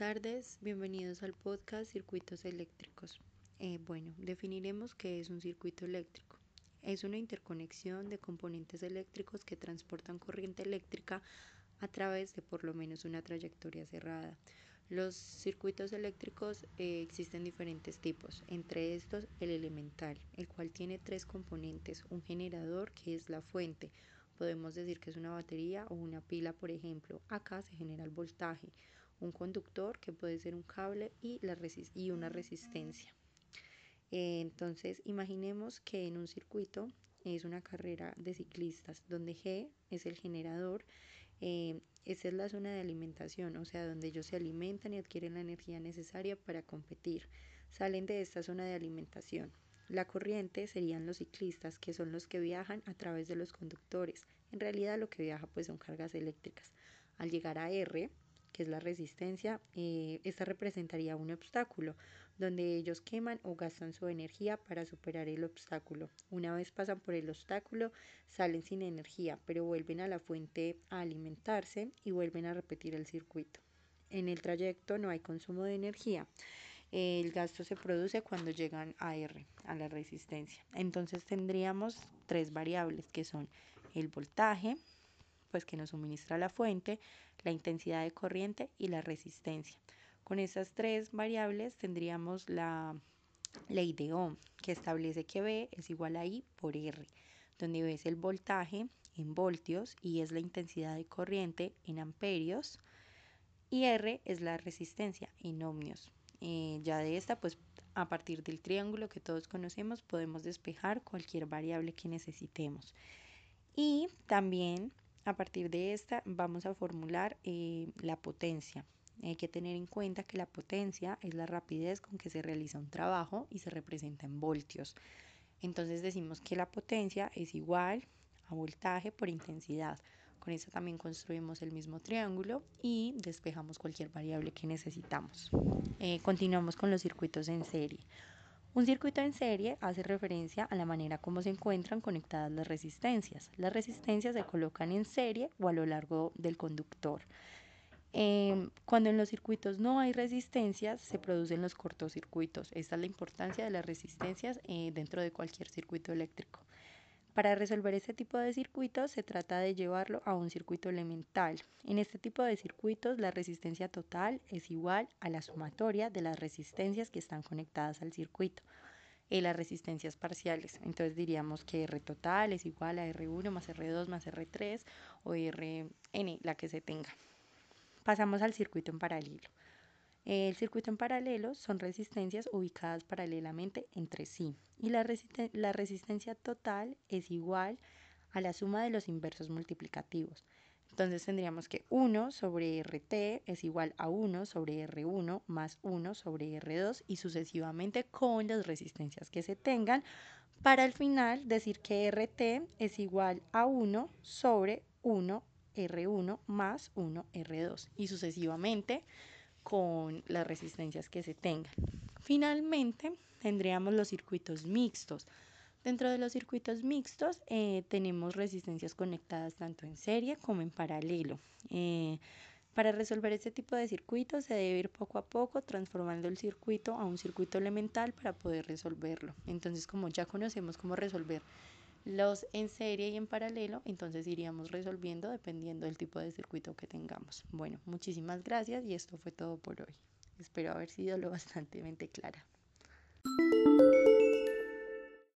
tardes, bienvenidos al podcast Circuitos Eléctricos. Eh, bueno, definiremos qué es un circuito eléctrico. Es una interconexión de componentes eléctricos que transportan corriente eléctrica a través de por lo menos una trayectoria cerrada. Los circuitos eléctricos eh, existen diferentes tipos, entre estos el elemental, el cual tiene tres componentes, un generador que es la fuente, podemos decir que es una batería o una pila, por ejemplo. Acá se genera el voltaje un conductor que puede ser un cable y, la y una resistencia. Entonces, imaginemos que en un circuito es una carrera de ciclistas donde G es el generador, eh, esa es la zona de alimentación, o sea, donde ellos se alimentan y adquieren la energía necesaria para competir. Salen de esta zona de alimentación. La corriente serían los ciclistas, que son los que viajan a través de los conductores. En realidad lo que viaja pues son cargas eléctricas. Al llegar a R, es la resistencia, eh, esta representaría un obstáculo, donde ellos queman o gastan su energía para superar el obstáculo. Una vez pasan por el obstáculo, salen sin energía, pero vuelven a la fuente a alimentarse y vuelven a repetir el circuito. En el trayecto no hay consumo de energía. El gasto se produce cuando llegan a R, a la resistencia. Entonces tendríamos tres variables que son el voltaje, pues que nos suministra la fuente, la intensidad de corriente y la resistencia. Con esas tres variables tendríamos la ley de Ohm, que establece que V es igual a I por R, donde V es el voltaje en voltios y es la intensidad de corriente en amperios y R es la resistencia en ohmios. Eh, ya de esta, pues a partir del triángulo que todos conocemos, podemos despejar cualquier variable que necesitemos. Y también a partir de esta vamos a formular eh, la potencia. Hay que tener en cuenta que la potencia es la rapidez con que se realiza un trabajo y se representa en voltios. Entonces decimos que la potencia es igual a voltaje por intensidad. Con esto también construimos el mismo triángulo y despejamos cualquier variable que necesitamos. Eh, continuamos con los circuitos en serie. Un circuito en serie hace referencia a la manera como se encuentran conectadas las resistencias. Las resistencias se colocan en serie o a lo largo del conductor. Em, cuando en los circuitos no hay resistencias, se producen los cortocircuitos. Esta es la importancia de las resistencias eh, dentro de cualquier circuito eléctrico. Para resolver este tipo de circuitos se trata de llevarlo a un circuito elemental. En este tipo de circuitos la resistencia total es igual a la sumatoria de las resistencias que están conectadas al circuito. Y las resistencias parciales. Entonces diríamos que R total es igual a R1 más R2 más R3 o Rn, la que se tenga. Pasamos al circuito en paralelo. El circuito en paralelo son resistencias ubicadas paralelamente entre sí y la, la, resistencia total es igual a la suma de los inversos multiplicativos. Entonces tendríamos que 1 sobre RT es igual a 1 sobre R1 más 1 sobre R2 y sucesivamente con las resistencias que se tengan para al final decir que RT es igual a 1 sobre 1 R1 más 1 R2 y sucesivamente con las resistencias que se tengan. Finalmente, tendríamos los circuitos mixtos. Dentro de los circuitos mixtos eh, tenemos resistencias conectadas tanto en serie como en paralelo. Eh, para resolver este tipo de circuitos se debe ir poco a poco transformando el circuito a un circuito elemental para poder resolverlo. Entonces, como ya conocemos cómo resolver los en serie y en paralelo, entonces iríamos resolviendo dependiendo del tipo de circuito que tengamos. Bueno, muchísimas gracias y esto fue todo por hoy. Espero haber sido lo bastante clara.